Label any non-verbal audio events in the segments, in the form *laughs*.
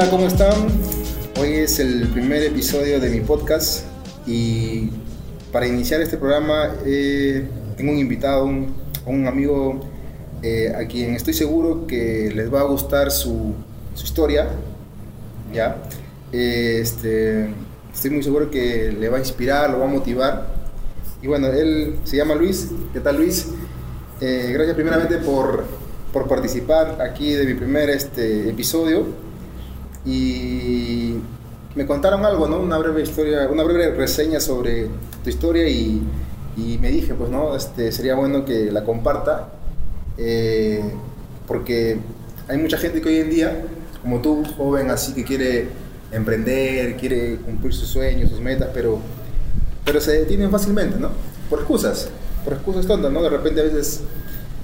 Hola, ¿cómo están? Hoy es el primer episodio de mi podcast y para iniciar este programa eh, tengo un invitado, un, un amigo eh, a quien estoy seguro que les va a gustar su, historia, ¿ya? Este, estoy muy seguro que le va a inspirar, lo va a motivar. Y bueno, él se llama Luis. ¿Qué tal Luis? Eh, gracias primeramente por, por, participar aquí de mi primer este, episodio. Y me contaron algo, ¿no? Una breve historia, una breve reseña sobre tu historia y, me dije, pues, ¿no? Este, sería bueno que la comparta eh, porque hay mucha gente que hoy en día, como tú, joven, así que quiere emprender, quiere cumplir sus sueños, sus metas, pero, pero se detienen fácilmente, ¿no? Por excusas, por excusas tontas, ¿no? De repente a veces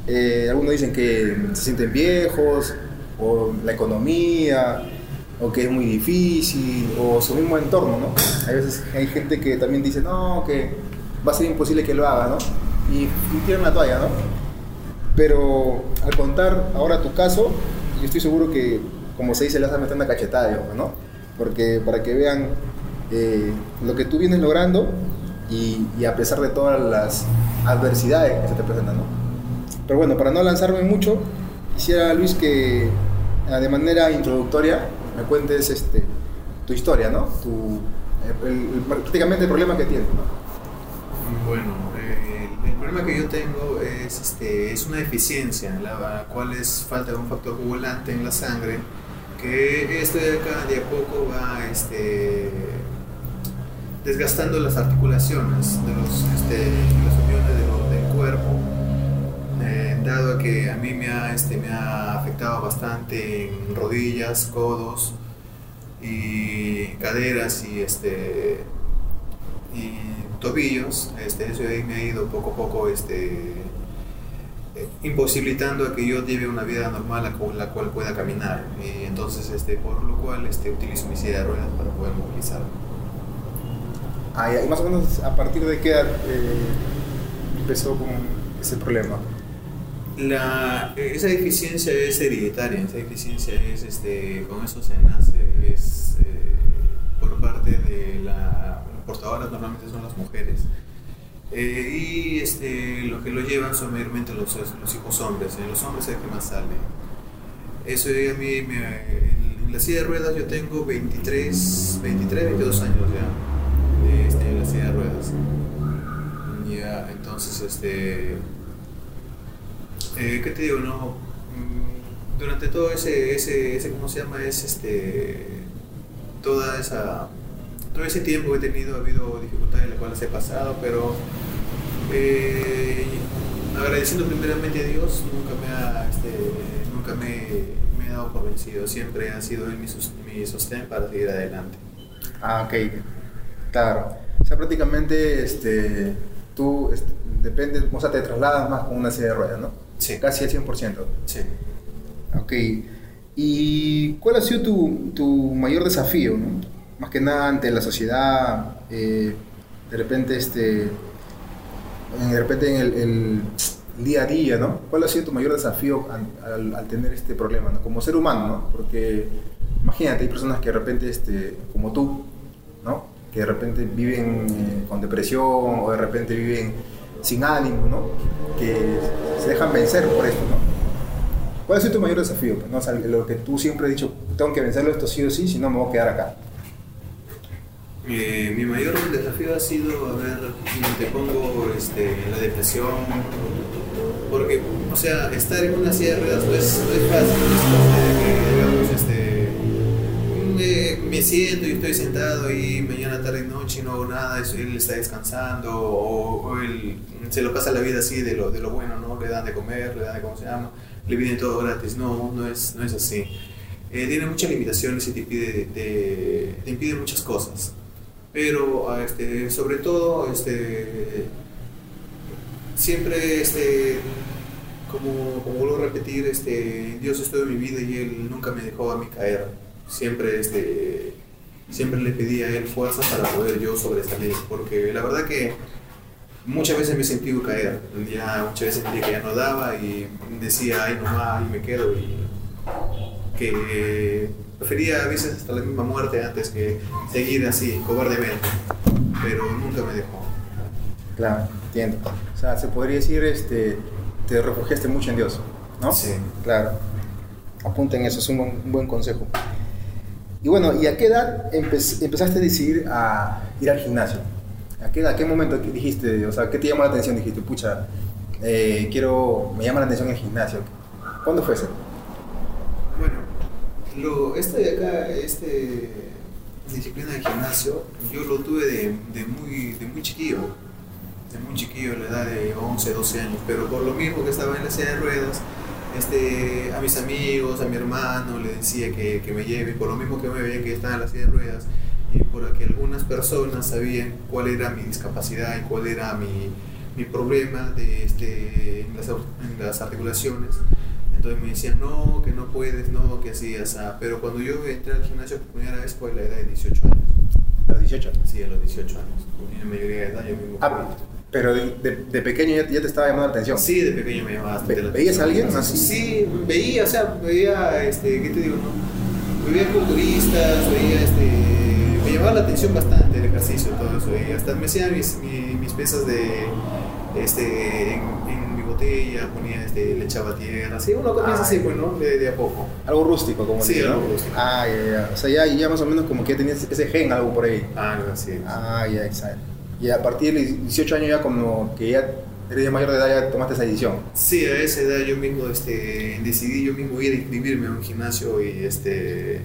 eh, algunos dicen que se sienten viejos, o la economía, o que es muy difícil, o su mismo entorno, ¿no? Hay veces hay gente que también dice, no, que va a ser imposible que lo haga, ¿no? Y, y tiran la toalla, ¿no? Pero al contar ahora tu caso, yo estoy seguro que, como se dice, le vas a meter una cachetada, ¿no? Porque para que vean eh, lo que tú vienes logrando y, y, a pesar de todas las adversidades que se te presentan, ¿no? Pero bueno, para no lanzarme mucho, quisiera, Luis, que ah, de manera introductoria me cuentes este, tu historia, ¿no? Tu, el, el, prácticamente el problema que tienes, ¿no? Bueno, eh, el problema que yo tengo es, este, es una deficiencia, la cual es falta de un factor coagulante en la sangre, que este de acá de a poco va este, desgastando las articulaciones de, los, este, las uniones de dado que a mí me ha, este, me ha afectado bastante en rodillas, codos y caderas y, este, y tobillos, este, eso ahí me ha ido poco a poco este, imposibilitando a que yo lleve una vida normal con la cual pueda caminar. Entonces, este, por lo cual este, utilizo mi silla ruedas para poder movilizar. Ah, más o menos a partir de qué edad eh, empezó con ese problema. La, esa deficiencia es hereditaria, esa deficiencia es, este, con eso se nace, es eh, por parte de la portadoras normalmente son las mujeres. Eh, y este, lo que lo llevan son mayormente los, los hijos hombres. En los hombres es el que más sale. Eso a mí, en la silla de ruedas yo tengo 23, 23 22 años ya este, en la silla de ruedas. Ya, entonces, este, eh, ¿qué te digo? No, mm, durante todo ese, ese, ese, ¿cómo se llama? Es este, toda esa todo ese tiempo que he tenido ha habido dificultades en las cuales he pasado, pero eh, agradeciendo primeramente a Dios, nunca me ha, este, nunca me, me, he dado por vencido, siempre ha sido mi, mi sostén para seguir adelante. Ah, ok, claro. O sea, prácticamente este, tú este, dependes, o sea, te trasladas más con una silla de ruedas, ¿no? Sí. Casi al 100%. Sí. Ok. ¿Y cuál ha sido tu, tu mayor desafío, ¿no? más que nada ante la sociedad, eh, de repente, este, de repente en el, el, día a día, ¿no? ¿Cuál ha sido tu mayor desafío al, al, al tener este problema, ¿no? Como ser humano, ¿no? Porque imagínate, hay personas que de repente, este, como tú, ¿no? Que de repente viven eh, con depresión o de repente viven sin ánimo, ¿no? Que se dejan vencer por esto, ¿no? ¿Cuál ha sido tu mayor desafío? sea, lo que tú siempre has dicho, tengo que vencerlo esto sí o sí, si no me voy a quedar acá. Eh, mi mayor desafío ha sido, a ver, te pongo este, la depresión, porque, o sea, estar en una silla de ruedas no es, no es fácil, es que, me, siento y estoy sentado y mañana, tarde y noche no hago nada, él está descansando o, él se lo pasa la vida así de lo, de lo bueno, ¿no? Le dan de comer, le dan de cómo se llama, le piden todo gratis, no, no es, no es así. Eh, tiene muchas limitaciones y te impide, te impide muchas cosas pero este, sobre todo este, siempre este, como, como, vuelvo a repetir este, Dios estuvo en mi vida y Él nunca me dejó a mí caer siempre este, siempre le pedí a Él fuerza para poder yo sobresalir porque la verdad que muchas veces me he sentido caer ya muchas veces sentí que ya no daba y decía ay no más y me quedo y que prefería a veces hasta la misma muerte antes que seguir así, cobardemente, pero nunca me dejó. Claro, entiendo. O sea, se podría decir, este, te refugiaste mucho en Dios, ¿no? Sí. Claro. Apunten eso, es un buen, un buen consejo. Y bueno, ¿y a qué edad empe- empezaste a decidir a ir al gimnasio? ¿A qué, ¿A qué momento dijiste, o sea, qué te llamó la atención? Dijiste, pucha, eh, quiero, me llama la atención el gimnasio. ¿Cuándo fue eso? Bueno, lo, este de acá, este disciplina de gimnasio, yo lo tuve de, de muy, de muy chiquillo, de muy chiquillo, a la edad de 11, 12 años, pero por lo mismo que estaba en la silla de ruedas, este, a mis amigos, a mi hermano le decía que, que me lleve, por lo mismo que me veía que estaba en la silla de ruedas, y por que algunas personas sabían cuál era mi discapacidad y cuál era mi, mi problema de, este, en, las, en las articulaciones. Entonces me decían, no, que no puedes, no, que así, así. Pero cuando yo entré al gimnasio por primera vez fue a la edad de 18 años. A los 18. Sí, a los 18 años. En la mayoría de edad yo mismo. Ah, pero de, de- de pequeño ya, ya te estaba llamando la atención. Sí, de pequeño me llamaba bastante la ¿veías a atención. alguien así? Sí, veía, o sea, veía, este, ¿qué te digo, no? Veía culturistas, veía, este, me llamaba la atención bastante el ejercicio, todo eso, y hasta me hacía mis, mi- mis pesas de, este, en, en mi botella, ponía, este, le echaba tierra, así, uno comienza así, Ay. pues, ¿no? De, de a poco. Algo rústico, como Sí, ¿no? algo rústico. Ah, ya, ya. O sea, ya, ya más o menos como que tenías ese gen, algo por ahí. Algo así. Ah, ya, exacto. Y a partir de los 18 años ya como que ya eres ya mayor de edad ya tomaste esa decisión. Sí, a esa edad yo mismo este, decidí yo mismo ir a inscribirme a un gimnasio y este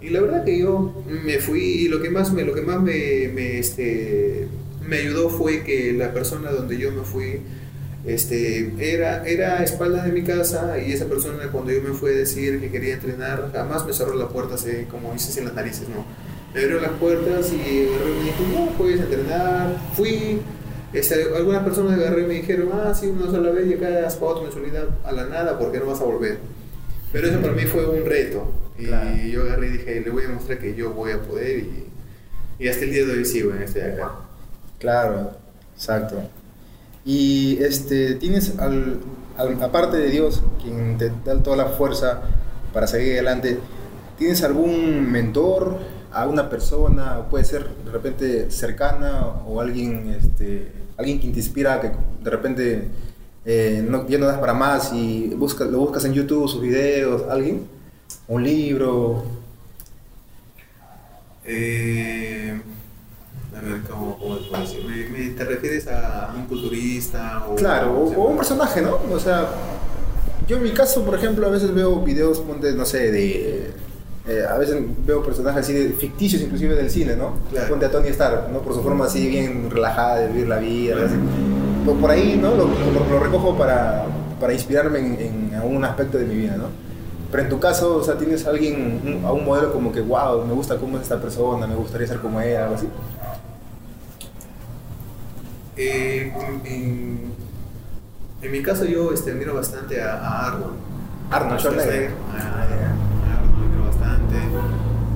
y la verdad que yo me fui y lo que más me lo que más me, me, este, me ayudó fue que la persona donde yo me fui este, era, era a espaldas de mi casa y esa persona cuando yo me fui a decir que quería entrenar jamás me cerró la puerta así como dices en las narices, no. Me abrió las puertas y me dijo, no, puedes entrenar. Fui, este, algunas personas agarré y me dijeron, ah, sí, una sola vez y acá has pagado tu mensualidad a la nada porque no vas a volver. Pero eso para mí fue un reto. Y Claro. yo agarré y dije, le voy a mostrar que yo voy a poder y, y hasta el día de hoy sigo en este de acá. Claro, exacto. Y este, tienes, al, al- aparte de Dios, quien te da toda la fuerza para seguir adelante, ¿tienes algún mentor, alguna persona, o puede ser de repente cercana, o alguien, este, alguien que te inspira, que de repente eh, no, ya no das para más y busca, lo buscas en YouTube, sus videos, alguien? ¿Un libro? Eh, a ver, ¿cómo, cómo te puedo decir? ¿Me, me- te refieres a un culturista? O, Claro, o, o un personaje, ¿no? O sea, yo en mi caso, por ejemplo, a veces veo videos, no sé, de... eh, a veces veo personajes así de- ficticios, inclusive del cine, ¿no? Claro. Ponte a Tony Stark, ¿no? Por su forma así bien relajada de vivir la vida. así. Por, por ahí, ¿no? Lo, lo- lo recojo para, para inspirarme en, en algún aspecto de mi vida, ¿no? Pero en tu caso, o sea, tienes a alguien, un- a un modelo como que, wow, me gusta cómo es esta persona, me gustaría ser como ella, algo así. Eh, en, en mi caso yo este, admiro bastante a, a Arnold. Arnold Schwarzenegger. Arnold lo bastante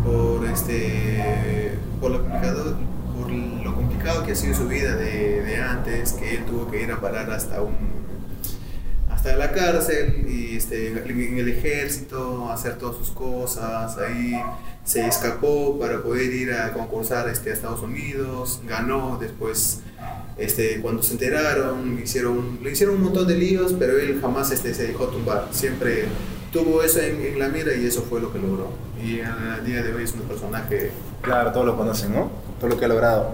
por, este, por, lo complicado, por lo complicado que ha sido su vida de, de antes, que él tuvo que ir a parar hasta un hasta la cárcel y este, en el ejército, hacer todas sus cosas, ahí se escapó para poder ir a concursar este, a Estados Unidos, ganó, después este, cuando se enteraron hicieron, le hicieron un montón de líos, pero él jamás este, se dejó tumbar, siempre tuvo eso en, en la mira y eso fue lo que logró. Y al día de hoy es un personaje Claro, todos lo conocen, ¿no? Todo lo que ha logrado.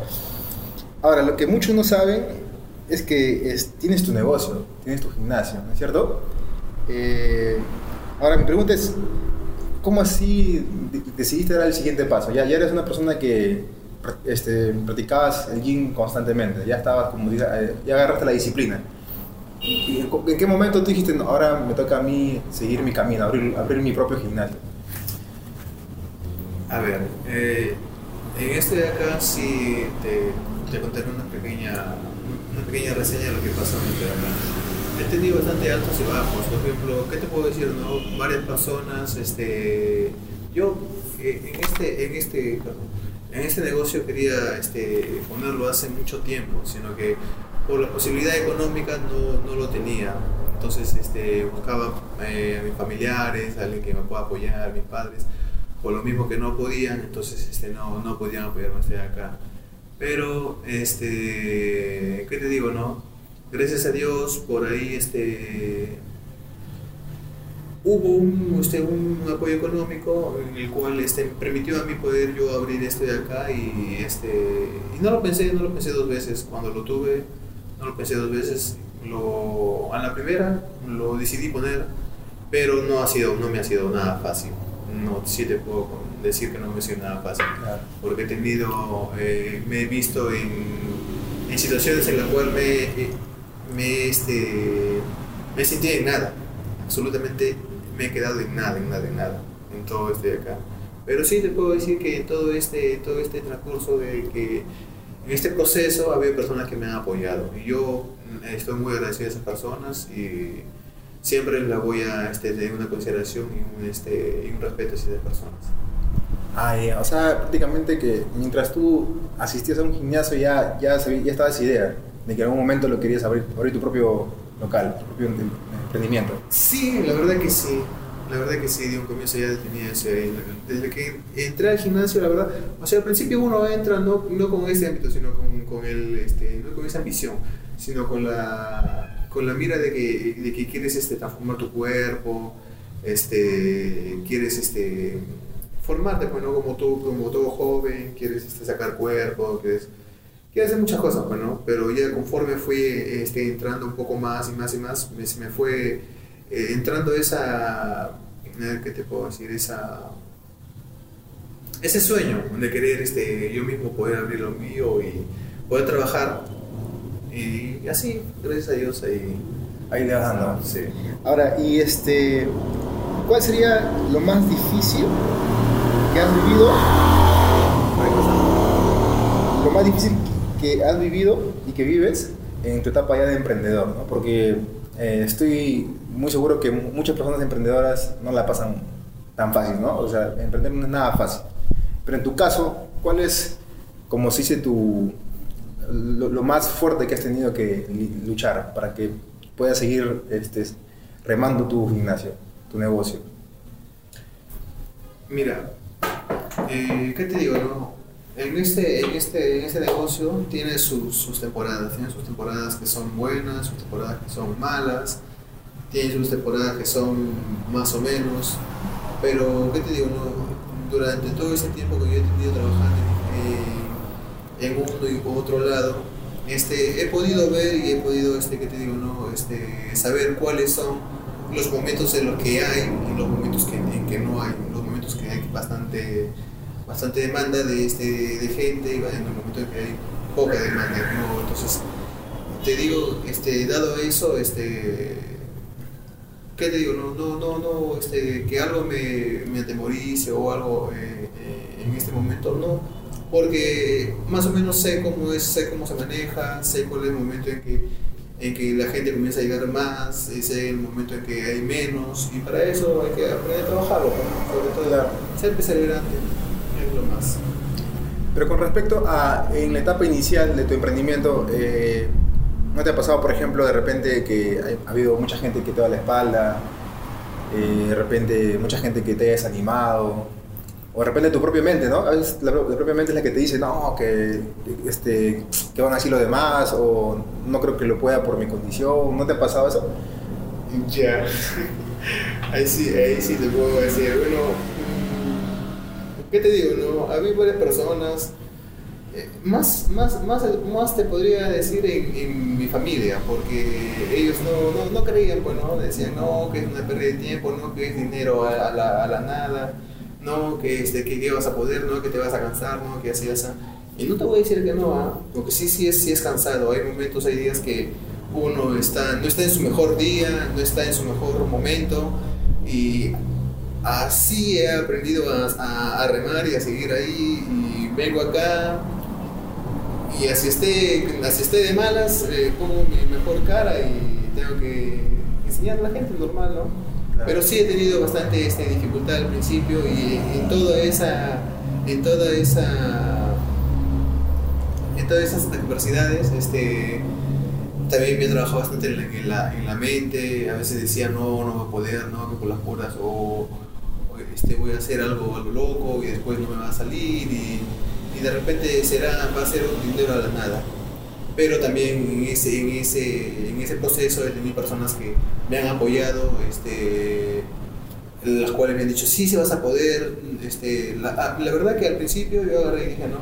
Ahora, lo que muchos no saben es que es- tienes tu negocio, tienes tu gimnasio, ¿no es cierto? Eh, ahora, mi pregunta es, ¿cómo así de- decidiste dar el siguiente paso? Ya, ya eres una persona que este, practicabas el gym constantemente, ya estabas como, eh, ya agarraste la disciplina. ¿Y en, qué momento tú dijiste, "No, ahora me toca a mí seguir mi camino, abrir, abrir mi propio gimnasio? A ver, eh, en este de acá sí te, te contaré una pequeña, una pequeña reseña de lo que pasó en este de acá. He tenido bastante altos y bajos. Por ejemplo, ¿qué te puedo decir? No? Varias personas, este, yo eh, en este, en este, en este negocio quería este, ponerlo hace mucho tiempo, sino que por la posibilidad económica no, no lo tenía. Entonces este, buscaba eh, a mis familiares, a alguien que me pueda apoyar, a mis padres, por lo mismo que no podían, entonces este, no, no podían apoyarme hasta acá. Pero, este, ¿qué te digo, no? Gracias a Dios, por ahí, este, hubo un, este, un apoyo económico en el cual este, permitió a mí poder yo abrir esto de acá y, este, y no lo pensé, no lo pensé dos veces. Cuando lo tuve, no lo pensé dos veces. Lo, a la primera lo decidí poner, pero no, ha sido, no me ha sido nada fácil. No, sí te puedo decir que no me ha sido nada fácil. Porque he tenido, eh, me he visto en, en situaciones en las cuales me, me, este, me sentí en nada, absolutamente me he quedado en nada, en nada, en nada, en todo este de acá. Pero sí te puedo decir que todo este, todo este transcurso de que en este proceso había personas que me han apoyado y yo estoy muy agradecido a esas personas y siempre la voy a este, tener una consideración y un, este, y un respeto a esas personas. Ah, o sea, prácticamente que mientras tú asistías a un gimnasio ya, ya, ya estaba esa idea de que en algún momento lo querías abrir, abrir tu propio local, tu propio emprendimiento. Sí, la verdad que sí. La verdad que sí, de un comienzo ya tenía ese. Desde que entré al gimnasio, la verdad. O sea, al principio uno entra no, no con ese ámbito, sino con, con, el, este, no con esa ambición, sino con la, con la mira de que, de que quieres este, transformar tu cuerpo, este, quieres este, formarte, pues, ¿no? Como, tú, como todo joven, quieres este, sacar cuerpo, quieres quiero hacer muchas cosas, pues, ¿no? Pero ya conforme fui este, entrando un poco más y más y más, me, me fue eh, entrando esa, ¿qué te puedo decir? Esa, ese sueño de querer este, yo mismo poder abrir lo mío y poder trabajar. Y, así, gracias a Dios, ahí, ahí le vas dando. Sí. Ahora, y este, ¿cuál sería lo más difícil que has vivido? Lo más difícil que has vivido y que vives en tu etapa ya de emprendedor, ¿no? Porque eh, estoy muy seguro que muchas personas emprendedoras no la pasan tan fácil, ¿no? O sea, emprender no es nada fácil. Pero en tu caso, ¿cuál es, como se dice, tu, lo, más fuerte que has tenido que luchar para que puedas seguir este, remando tu gimnasio, tu negocio? Mira, eh, ¿qué te digo? No? En este, en este, en este negocio tiene sus, sus, temporadas, tiene sus temporadas que son buenas, sus temporadas que son malas, tiene sus temporadas que son más o menos, pero ¿qué te digo? No, durante todo ese tiempo que yo he tenido trabajando en uno y otro lado, este, he podido ver y he podido, este, ¿qué te digo? No, este, saber cuáles son los momentos en los que hay y los momentos que, en que no hay, los momentos que hay bastante bastante demanda de, este, de gente en el momento en que hay poca demanda. Entonces, te digo, este, dado eso, este, ¿qué te digo? No, no, no, no este, que algo me, me atemorice o algo eh, eh, en este momento, no, porque más o menos sé cómo es, sé cómo se maneja, sé cuál es el momento en que, en que la gente comienza a llegar más, sé el momento en que hay menos, y para eso hay que aprender a trabajarlo, sobre todo claro. ser perseverante. Pero con respecto a en la etapa inicial de tu emprendimiento, eh, ¿no te ha pasado, por ejemplo, de repente que ha habido mucha gente que te da la espalda, eh, de repente mucha gente que te ha desanimado, o de repente tu propia mente, ¿no? A veces la, propia mente es la que te dice, no, que, este, que van a decir los demás, o no creo que lo pueda por mi condición, ¿no te ha pasado eso? Ya, *laughs* ahí sí, ahí sí te puedo decir, bueno ¿qué te digo? No? Había varias personas, eh, más, más, más, más te podría decir en, mi familia, porque ellos no, no, no creían, pues, ¿no? Decían, no, que es una pérdida de tiempo, no, que es dinero a, la, a la, nada, no, que, este, que, vas a poder, no, que te vas a cansar, no, que así, así. Y no te voy a decir que no, ¿ah? porque sí, sí es, sí es cansado. Hay momentos, hay días que uno está, no está en su mejor día, no está en su mejor momento y así he aprendido a, remar y a seguir ahí y vengo acá y así esté, así esté de malas, eh, pongo mi mejor cara y tengo que enseñar a la gente normal, ¿no? Pero sí he tenido bastante este, dificultad al principio y en toda esa, en toda esa, en todas esas adversidades, este, también me he trabajado bastante en la, en la, en la mente, a veces decía no, no voy a poder, no, que por las puras, o, este, voy a hacer algo, algo loco y después no me va a salir y, y de repente será, va a ser un dinero a la nada. Pero también en ese, en ese, en ese proceso he tenido personas que me han apoyado, este, las cuales me han dicho, sí, sí vas a poder. Este, la, ah, la verdad que al principio yo agarré y dije, no,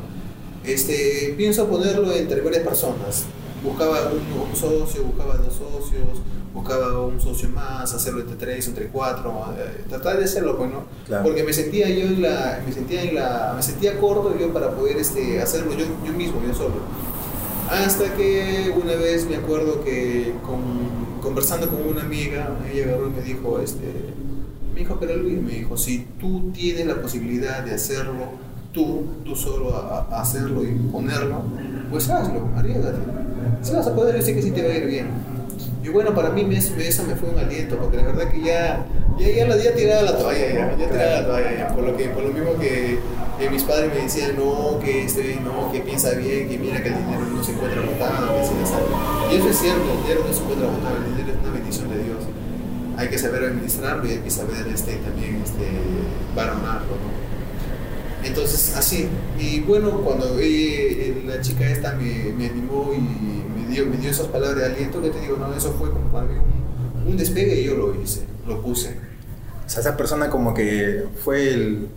este, pienso ponerlo entre varias personas. Buscaba un, un socio, buscaba dos socios, buscaba un socio más, hacerlo entre tres, entre cuatro, eh, tratar de hacerlo, pues, ¿no? Claro. Porque me sentía yo en la, me sentía en la, me sentía corto yo para poder este, hacerlo yo, yo mismo, yo solo. Hasta que una vez me acuerdo que con- conversando con una amiga, ella agarró y me dijo, este, me dijo, pero Luis, me dijo, si tú tienes la posibilidad de hacerlo, tú, tú solo a, a hacerlo y ponerlo, pues hazlo, arriesgate. Si vas a poder, yo sé que sí te va a ir bien. Y bueno, para mí eso me fue un aliento, porque la verdad que ya, ya, ya, la, ya tiraba la toalla, ya, ya tiraba la toalla, ya, por, lo que, por lo mismo que eh, mis padres me decían, no, que este, no, que piensa bien, que mira que el dinero no se encuentra botado, que así. Y eso es cierto, el dinero no se encuentra botado, el dinero es una bendición de Dios. Hay que saber administrarlo y hay que saber este, también este, valorarlo, ¿no? Entonces, así. Y bueno, cuando eh, la chica esta me, me animó y dio, me dio esas palabras de aliento, que te digo, no, eso fue como para mí un, un despegue y yo lo hice, lo puse. O sea, esa persona como que fue el,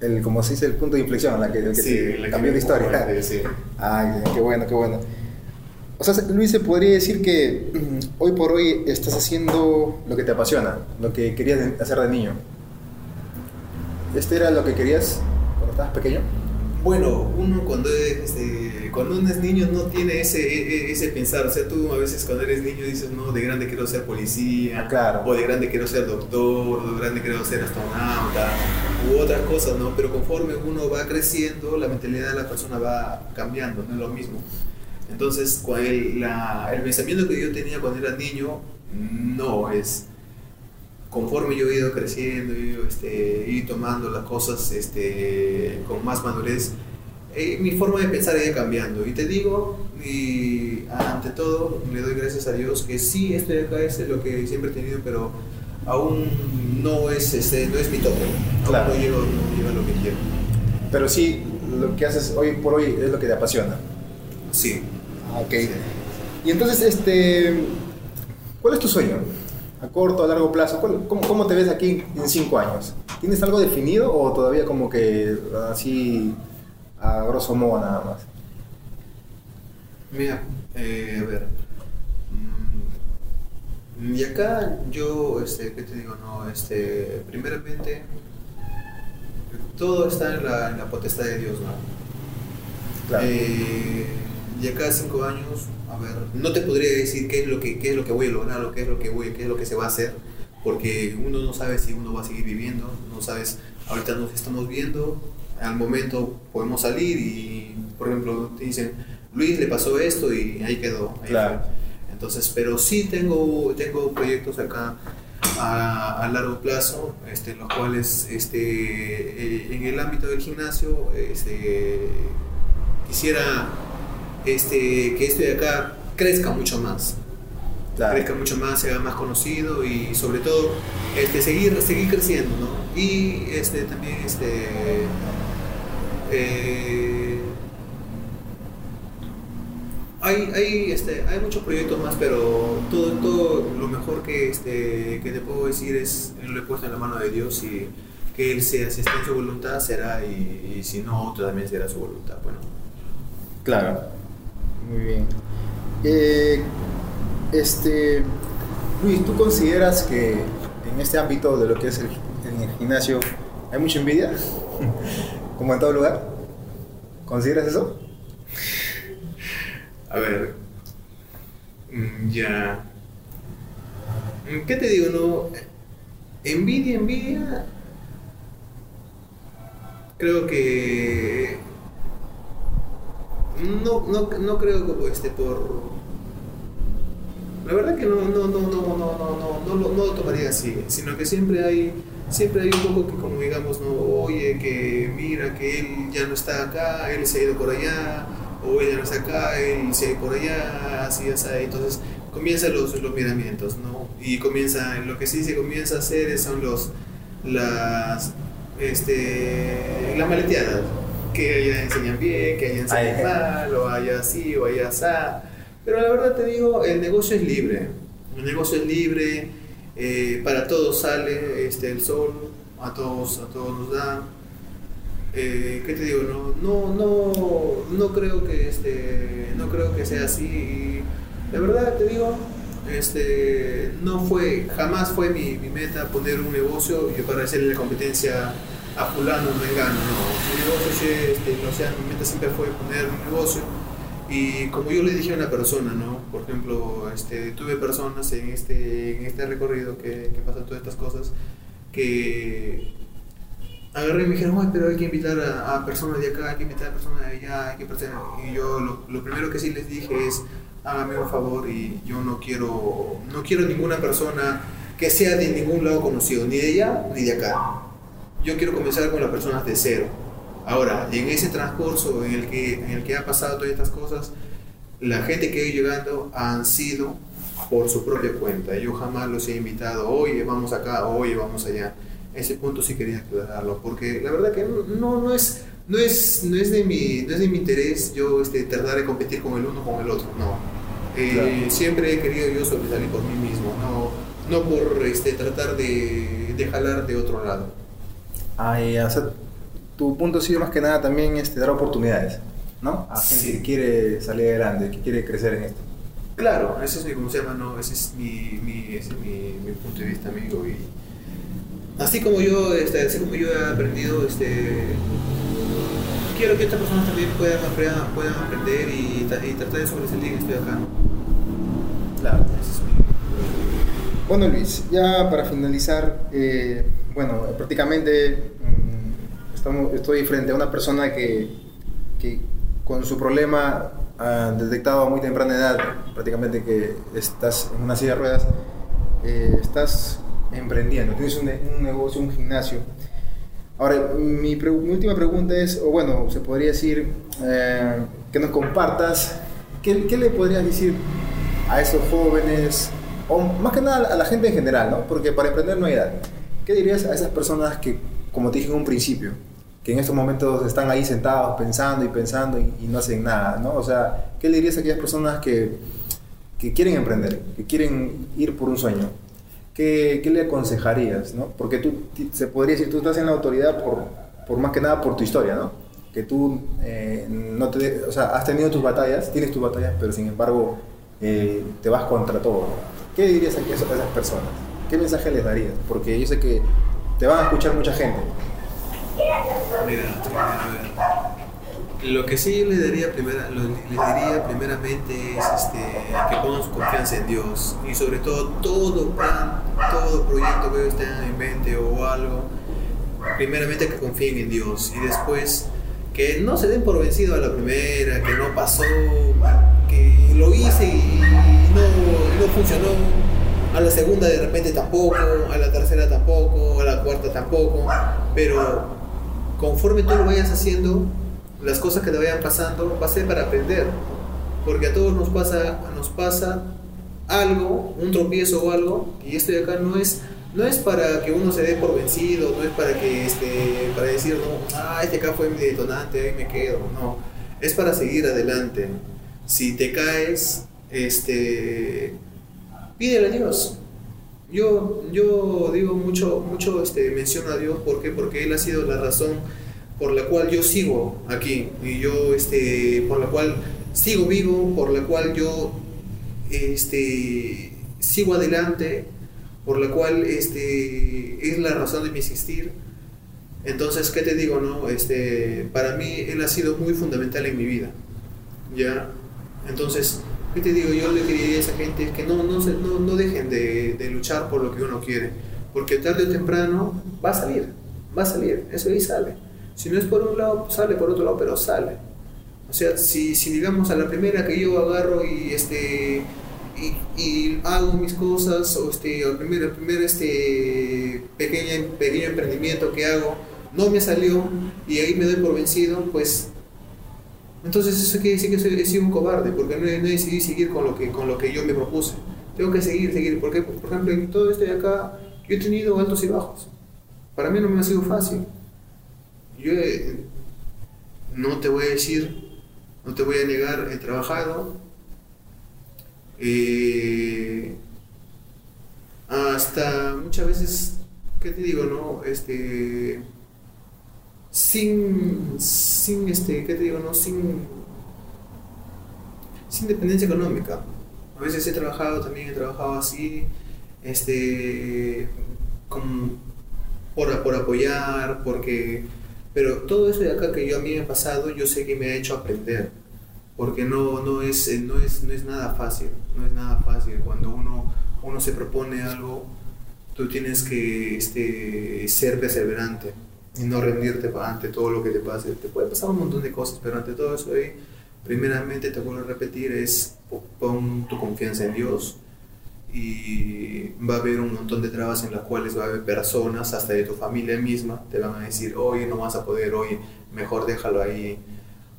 el como se dice, el punto de inflexión, la que, el que te la que cambió me la historia. empujó, sí. *laughs* Ay, qué bueno, qué bueno. O sea, Luis, se podría decir que mm, hoy por hoy estás haciendo lo que te apasiona, lo que querías hacer de niño. ¿Este era lo que querías cuando estabas pequeño? Bueno, uno cuando es, este, cuando uno es niño no tiene ese, e- e- ese pensar, o sea, tú a veces cuando eres niño dices, no, de grande quiero ser policía, Claro. o de grande quiero ser doctor, o de grande quiero ser astronauta, u otras cosas, ¿no? Pero conforme uno va creciendo, la mentalidad de la persona va cambiando, no es lo mismo. Entonces, el, la- el pensamiento que yo tenía cuando era niño, no es conforme yo he ido creciendo, he ido, este, he ido tomando las cosas este, con más madurez, eh, mi forma de pensar ha ido cambiando. Y te digo, y ante todo, le doy gracias a Dios que sí, esto de acá es lo que siempre he tenido, pero aún no es, este, no es mi tope. Aún Claro. no llego, no llego a lo que quiero. Pero sí, lo que haces hoy por hoy es lo que te apasiona. Sí. Ah, ok. Sí. Y entonces, este, ¿cuál es tu sueño? ¿A corto, a largo plazo? ¿Cuál- cómo, cómo te ves aquí en cinco años? ¿Tienes algo definido o todavía como que así a grosso modo nada más? Mira, eh, a ver. mm, Y acá yo, este, ¿qué te digo? No, este, primeramente, todo está en la, en la potestad de Dios, ¿no? Claro. Eh, y acá a cinco años, a ver, no te podría decir qué es lo que, qué es lo que voy a lograr o qué es lo que voy, qué es lo que se va a hacer, porque uno no sabe si uno va a seguir viviendo, no sabes, ahorita nos estamos viendo, al momento podemos salir y, por ejemplo, te dicen, Luis le pasó esto y ahí quedó. ahí Claro. fue. Entonces, pero sí tengo, tengo proyectos acá a, a largo plazo, este, los cuales este, eh, en el ámbito del gimnasio este, quisiera este, que esto de acá crezca mucho más, Claro. crezca mucho más, sea más conocido y sobre todo este, seguir, seguir creciendo, ¿no? Y este, también este, eh, hay, hay, este, hay muchos proyectos más, pero todo, todo lo mejor que, este, que te puedo decir es lo he puesto en la mano de Dios y que Él sea, si está en su voluntad será y, y si no, también será su voluntad. Bueno, Claro. Muy bien. Eh, este, Luis, ¿tú consideras que en este ámbito de lo que es el, gimnasio hay mucha envidia? *laughs* Como en todo lugar. ¿Consideras eso? a ver, mm, ya. Mm, ¿Qué te digo? No, envidia, envidia. Creo que no, no, no creo este por la verdad que no no no no no no no no, lo, tomaría así sino que siempre hay siempre hay un poco que como digamos no oye que mira que él ya no está acá él se ha ido por allá o ella no está acá, y si hay por allá, así, así. Entonces comienzan los, los miramientos, ¿no? Y comienza, lo que sí se comienza a hacer son los, las, este, las maleteadas, que allá enseñan bien, que allá enseñan mal, o allá así, o allá así. Pero la verdad te digo, el negocio es libre, el negocio es libre, eh, para todos sale este, el sol, a todos, a todos nos da. Eh, ¿Qué te digo? No, no, no, no creo que este, no creo que sea así. La verdad te digo, este, no fue, jamás fue mi, mi meta poner un negocio y para hacerle la competencia a fulano, mengano, no. Mi negocio, este, o sea, mi meta siempre fue poner un negocio y como yo le dije a una persona, ¿no? Por ejemplo, este, tuve personas en este, en este recorrido que, que pasan todas estas cosas que agarré y me dijeron, pero hay que invitar a, personas de acá, hay que invitar a personas de allá, hay que Y yo lo, lo, primero que sí les dije es, hágame un favor y yo no quiero, no quiero ninguna persona que sea de ningún lado conocido, ni de allá ni de acá. Yo quiero comenzar con las personas de cero Ahora, en ese transcurso en el que, en el que ha pasado todas estas cosas, la gente que ha ido llegando han sido por su propia cuenta. Yo jamás los he invitado, oye, vamos acá, oye, vamos allá. Ese punto sí quería aclararlo, porque la verdad que no, no, es, no, es, no, es, de mi, no es de mi interés yo este, tratar de competir con el uno con el otro, no. Eh, siempre he querido yo sobresalir por mí mismo, no, no por este, tratar de, de jalar de otro lado. Ah, y hacer tu punto ha sido más que nada también este, dar oportunidades, ¿no? A gente que quiere salir adelante, que quiere crecer en esto. Claro, ese es mi, ¿cómo se llama? No, ese es mi, mi, ese es mi, mi punto de vista, amigo. Y así como yo, este, así como yo he aprendido, este, quiero que otras personas también puedan, puedan, aprender y, y, tratar de sobresalir estoy acá. Claro. Ese es mi... Bueno, Luis, ya para finalizar, eh, bueno, prácticamente estoy frente a una persona que, que con su problema ha detectado a muy temprana edad, prácticamente que estás en una silla de ruedas, eh, estás emprendiendo, tienes un, un, negocio, un gimnasio. Ahora, mi, mi, última pregunta es, o bueno, se podría decir eh, que nos compartas, ¿qué, ¿qué, le podrías decir a esos jóvenes, o más que nada a la gente en general, ¿no? Porque para emprender no hay edad. ¿Qué dirías a esas personas que, como te dije en un principio, que en estos momentos están ahí sentados pensando y pensando y, no hacen nada, ¿no? O sea, ¿qué le dirías a aquellas personas que, que quieren emprender, que quieren ir por un sueño? ¿Qué, qué le aconsejarías, no? Porque tú, se podría decir, tú estás en la autoridad por, por más que nada por tu historia, ¿no? Que tú eh, no te, o sea, has tenido tus batallas, tienes tus batallas, pero sin embargo eh, te vas contra todo. ¿Qué dirías a esas personas? ¿Qué mensaje les darías? Porque yo sé que te van a escuchar mucha gente, Mira, lo que sí le daría, primera, les diría primeramente es este, que pongan confianza en Dios. Y sobre todo todo plan, todo proyecto que ellos tengan en mente o algo, primeramente que confíen en Dios. Y después que no se den por vencido a la primera, que no pasó, que lo hice y no, no funcionó, a la segunda de repente tampoco, a la tercera tampoco, a la cuarta tampoco, pero conforme tú lo vayas haciendo, las cosas que te vayan pasando, va a ser para aprender. Porque a todos nos pasa, nos pasa algo, un tropiezo o algo, y esto de acá no es, no es para que uno se dé por vencido, no es para que este, para decir, no, ah, este acá fue mi detonante, ahí me quedo, no. Es para seguir adelante. Si te caes, este, pídele a Dios, yo, yo digo mucho, mucho este, menciono a Dios, ¿por? Porque Él ha sido la razón por la cual yo sigo aquí, y yo, este, por la cual sigo vivo, por la cual yo este, sigo adelante, por la cual este, es la razón de mi existir. Entonces, ¿qué te digo? No? Este, para mí Él ha sido muy fundamental en mi vida. ¿ya? Entonces, ¿Qué te digo? Yo le quería a esa gente que no, no, no dejen de, de, luchar por lo que uno quiere, porque tarde o temprano va a salir, va a salir, eso ahí sale. Si no es por un lado, sale por otro lado, pero sale. O sea, si, si digamos a la primera que yo agarro y, este, y, y hago mis cosas, o este, el primer, el primer este, pequeño, pequeño emprendimiento que hago no me salió y ahí me doy por vencido, pues Entonces eso quiere decir que he sido un cobarde, porque no, no decidí seguir con lo, que, con lo que yo me propuse. Tengo que seguir, seguir, porque por ejemplo en todo esto de acá yo he tenido altos y bajos. Para mí no me ha sido fácil. Yo eh, no te voy a decir, no te voy a negar, he trabajado. eh, hasta muchas veces, ¿qué te digo, no? Este, sin, sin este, ¿qué te digo, no? Sin, sin dependencia económica. A veces he trabajado, también he trabajado así, este, con, por, por apoyar, porque, pero todo eso de acá que yo a mí me ha pasado, yo sé que me ha hecho aprender, porque no, no, es, eh, no, es, no es nada fácil, no es nada fácil. Cuando uno, uno se propone algo, tú tienes que este, ser perseverante y no rendirte ante todo lo que te pase. Te puede pasar un montón de cosas, pero ante todo eso, ahí, primeramente te vuelvo a repetir, es pon tu confianza en Dios y va a haber un montón de trabas en las cuales va a haber personas, hasta de tu familia misma, te van a decir, oye, no vas a poder, oye, mejor déjalo ahí,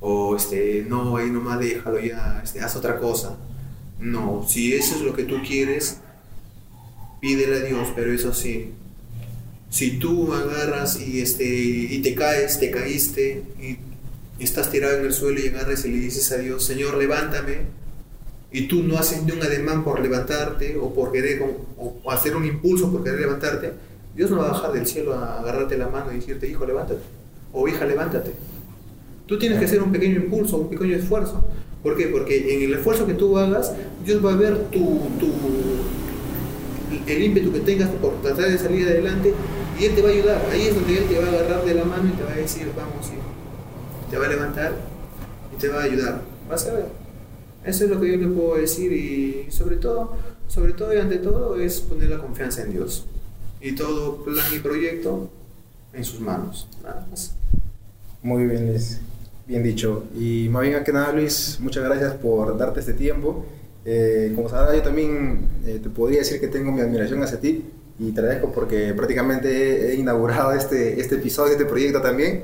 o este, no, ahí nomás déjalo ya, este, haz otra cosa. No, si eso es lo que tú quieres, pídele a Dios, pero eso sí, si tú agarras y, este, y te caes, te caíste y estás tirado en el suelo y agarras y le dices a Dios, Señor, levántame, y tú no haces ni un ademán por levantarte o por querer o, hacer un impulso por querer levantarte, Dios no va a bajar del cielo a agarrarte la mano y decirte, hijo, levántate, o hija, levántate. Tú tienes que hacer un pequeño impulso, un pequeño esfuerzo. ¿Por qué? Porque en el esfuerzo que tú hagas, Dios va a ver tu, tu, el ímpetu que tengas por tratar de salir adelante Él te va a ayudar. Ahí es donde Él te va a agarrar de la mano y te va a decir, vamos, hijo. Te va a levantar y te va a ayudar. Vas a ver. Eso es lo que yo le puedo decir y sobre todo, sobre todo y ante todo es poner la confianza en Dios. Y todo plan y proyecto en sus manos. Nada más. Muy bien, Luis. Bien dicho. Y más bien que nada, Luis, muchas gracias por darte este tiempo. Eh, como sabrás, yo también eh, te podría decir que tengo mi admiración hacia ti y te agradezco porque prácticamente he inaugurado este, este episodio, este proyecto también.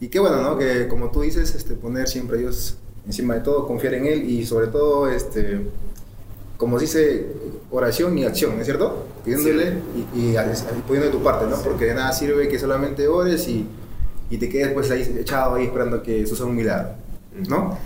Y qué bueno, ¿no? Que como tú dices, este, poner siempre a Dios encima de todo, confiar en Él y sobre todo, este, como se dice, oración y acción, ¿no es cierto? Pidiéndole y, y, y poniendo de tu parte, ¿no? Porque de nada sirve que solamente ores y, y te quedes pues ahí echado ahí esperando que suceda un milagro, ¿no?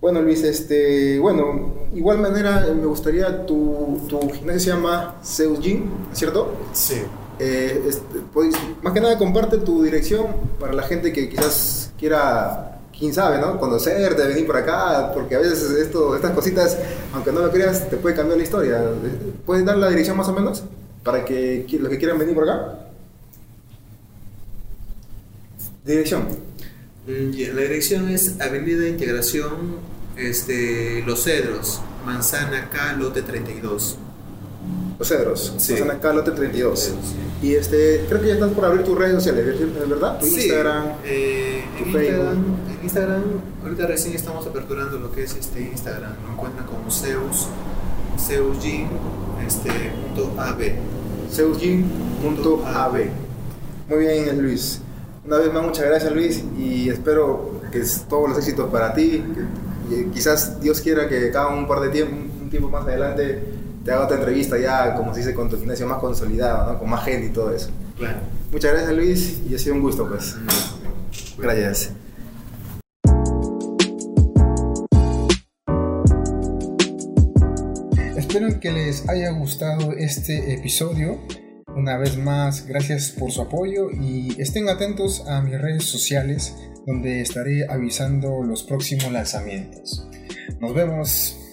Bueno, Luis, este, bueno, igual manera me gustaría tu, tu gimnasio se llama Zeus Gym, ¿cierto? Sí. Eh, este, pues, más que nada comparte tu dirección para la gente que quizás quiera, quién sabe, ¿no? Conocerte, venir por acá, porque a veces esto, estas cositas, aunque no lo creas, te puede cambiar la historia. ¿Puedes dar la dirección más o menos para que los que quieran venir por acá? Dirección. Mm, La dirección es Avenida Integración, este, Los Cedros, Manzana K, lote 32. Los Cedros, Sí. Manzana acá, lote 32. Sí. Y este, creo que ya estás por abrir tus redes sociales, ¿es verdad? Tu Sí, Instagram. eh, tu en, Facebook. Instagram, en Instagram, ahorita recién estamos aperturando lo que es este Instagram. Lo encuentran como Zeus, Zeus Gym, este, punto AB. zeusgym.ab. Muy bien, Luis. Una vez más, muchas gracias, Luis, y espero que es todos los éxitos para ti. que- y quizás Dios quiera que cada un par de tiempo, un tiempo más adelante, te haga otra entrevista ya, como se dice, con tu gimnasio más consolidado, ¿no? con más gente y todo eso. Claro. Muchas gracias, Luis, y ha sido un gusto, pues. Gracias. Espero que les haya gustado este episodio. Una vez más, gracias por su apoyo y estén atentos a mis redes sociales donde estaré avisando los próximos lanzamientos. Nos vemos.